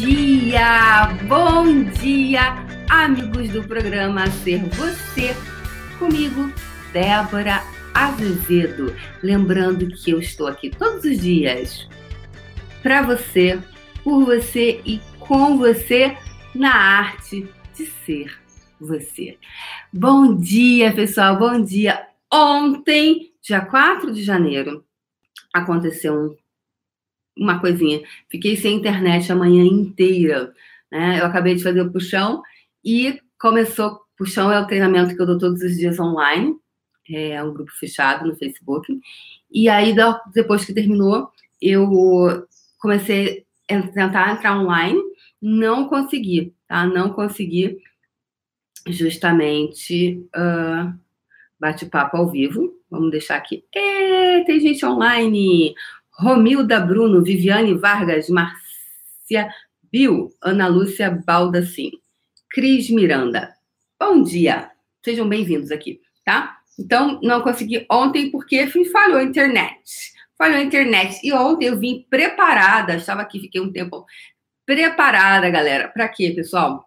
dia! Bom dia, amigos do programa Ser Você, comigo, Débora Azevedo. Lembrando que eu estou aqui todos os dias para você, por você e com você na arte de ser você. Bom dia, pessoal, bom dia. Ontem, dia 4 de janeiro, aconteceu um uma coisinha. Fiquei sem internet a manhã inteira. Né? Eu acabei de fazer o puxão e começou. Puxão é o treinamento que eu dou todos os dias online. É um grupo fechado no Facebook. E aí, depois que terminou, eu comecei a tentar entrar online. Não consegui, tá? Não consegui justamente uh, bate-papo ao vivo. Vamos deixar aqui. E, tem gente online. Romilda Bruno, Viviane Vargas, Márcia Bill, Ana Lúcia Baldassim, Cris Miranda. Bom dia, sejam bem-vindos aqui, tá? Então, não consegui ontem porque falhou a internet. Falhou a internet. E ontem eu vim preparada, estava aqui, fiquei um tempo preparada, galera. Para quê, pessoal?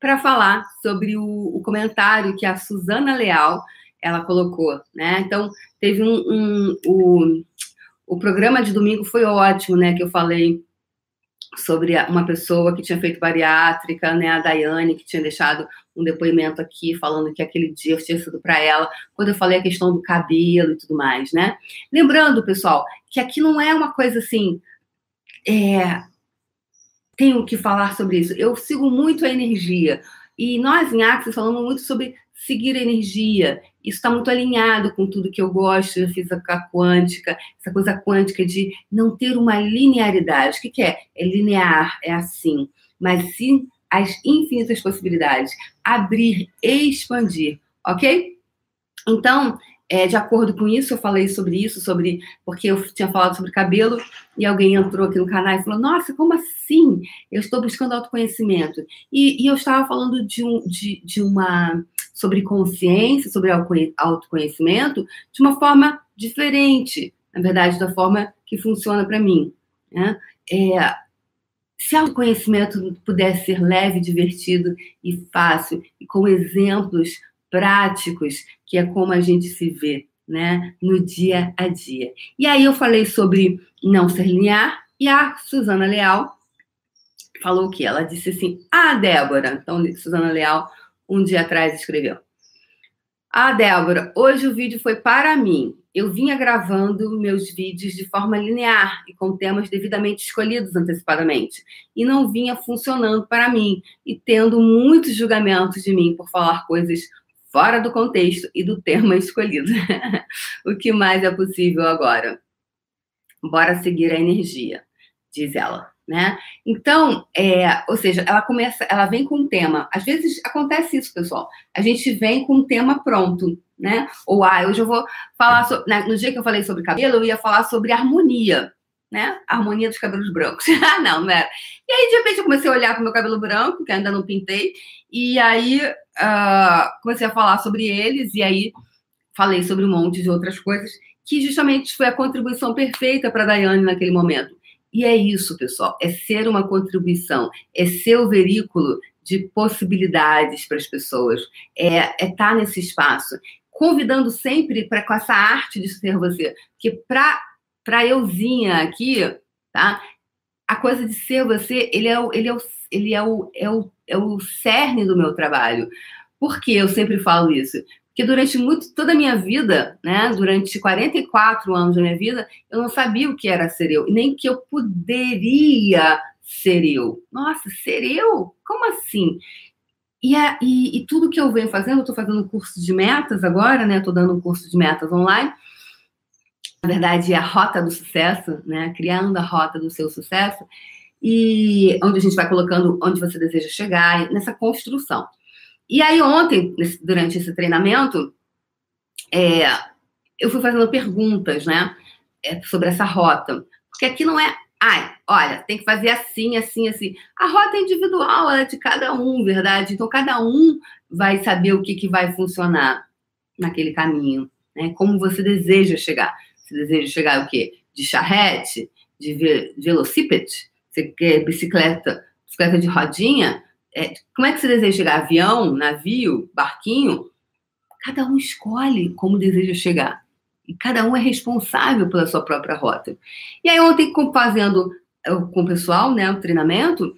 Para falar sobre o, o, comentário que a Suzana Leal ela colocou, né? Então, teve um, um, um o programa de domingo foi ótimo, né? Que eu falei sobre uma pessoa que tinha feito bariátrica, né? A Daiane, que tinha deixado um depoimento aqui falando que aquele dia eu tinha sido para ela, quando eu falei a questão do cabelo e tudo mais, né? Lembrando, pessoal, que aqui não é uma coisa assim. É, tenho que falar sobre isso. Eu sigo muito a energia. E nós em Axis falamos muito sobre seguir a energia. Isso está muito alinhado com tudo que eu gosto da física quântica, essa coisa quântica de não ter uma linearidade. O que, que é? É linear, é assim. Mas sim as infinitas possibilidades. Abrir, expandir, ok? Então, é, de acordo com isso, eu falei sobre isso, sobre porque eu tinha falado sobre cabelo e alguém entrou aqui no canal e falou: Nossa, como assim? Eu estou buscando autoconhecimento. E, e eu estava falando de, um, de, de uma sobre consciência, sobre autoconhecimento, de uma forma diferente, na verdade, da forma que funciona para mim. Né? É, se autoconhecimento pudesse ser leve, divertido e fácil, e com exemplos práticos, que é como a gente se vê né, no dia a dia. E aí eu falei sobre não ser linear, e a Suzana Leal falou o que? Ela disse assim: Ah, Débora, então, Suzana Leal um dia atrás escreveu. Ah, Débora, hoje o vídeo foi para mim. Eu vinha gravando meus vídeos de forma linear e com temas devidamente escolhidos antecipadamente. E não vinha funcionando para mim e tendo muitos julgamentos de mim por falar coisas fora do contexto e do tema escolhido. o que mais é possível agora? Bora seguir a energia, diz ela né? Então, é, ou seja, ela começa, ela vem com um tema. Às vezes acontece isso, pessoal. A gente vem com um tema pronto, né? Ou ah, hoje eu vou falar sobre, né? no dia que eu falei sobre cabelo, eu ia falar sobre harmonia, né? Harmonia dos cabelos brancos. Ah, não, não era. E aí, de repente, eu comecei a olhar para o meu cabelo branco, que ainda não pintei, e aí uh, comecei a falar sobre eles, e aí falei sobre um monte de outras coisas, que justamente foi a contribuição perfeita para a Daiane naquele momento e é isso, pessoal, é ser uma contribuição, é ser o veículo de possibilidades para as pessoas, é estar é tá nesse espaço, convidando sempre para com essa arte de ser você, porque para para euzinha aqui, tá? A coisa de ser você, ele é o, ele é o, ele é o, é o, é o cerne do meu trabalho. Por que eu sempre falo isso? Que durante muito, toda a minha vida, né, durante 44 anos da minha vida, eu não sabia o que era ser eu, nem que eu poderia ser eu. Nossa, ser eu? Como assim? E, a, e, e tudo que eu venho fazendo, eu estou fazendo um curso de metas agora, né? Estou dando um curso de metas online. Na verdade, é a rota do sucesso, né? Criando a rota do seu sucesso. E onde a gente vai colocando onde você deseja chegar, nessa construção. E aí, ontem, durante esse treinamento, é, eu fui fazendo perguntas, né, é, sobre essa rota. Porque aqui não é, ai, olha, tem que fazer assim, assim, assim. A rota é individual, ela é de cada um, verdade? Então, cada um vai saber o que, que vai funcionar naquele caminho, né? Como você deseja chegar. Você deseja chegar o quê? De charrete? De velocípede? Você quer bicicleta bicicleta de rodinha, é, como é que você deseja chegar? Avião, navio, barquinho? Cada um escolhe como deseja chegar. E cada um é responsável pela sua própria rota. E aí, ontem, fazendo é, com o pessoal, né, o treinamento,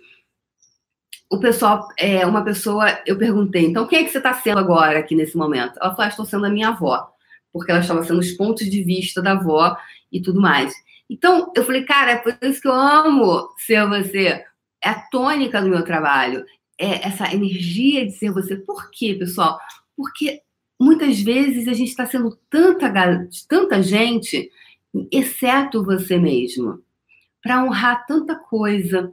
o pessoal, é, uma pessoa, eu perguntei, então quem é que você está sendo agora aqui nesse momento? Ela falou, ah, estou sendo a minha avó, porque ela estava sendo os pontos de vista da avó e tudo mais. Então, eu falei, cara, é por isso que eu amo ser você. É a tônica do meu trabalho, é essa energia de ser você. Por quê, pessoal? Porque muitas vezes a gente está sendo tanta, tanta gente, exceto você mesmo, para honrar tanta coisa,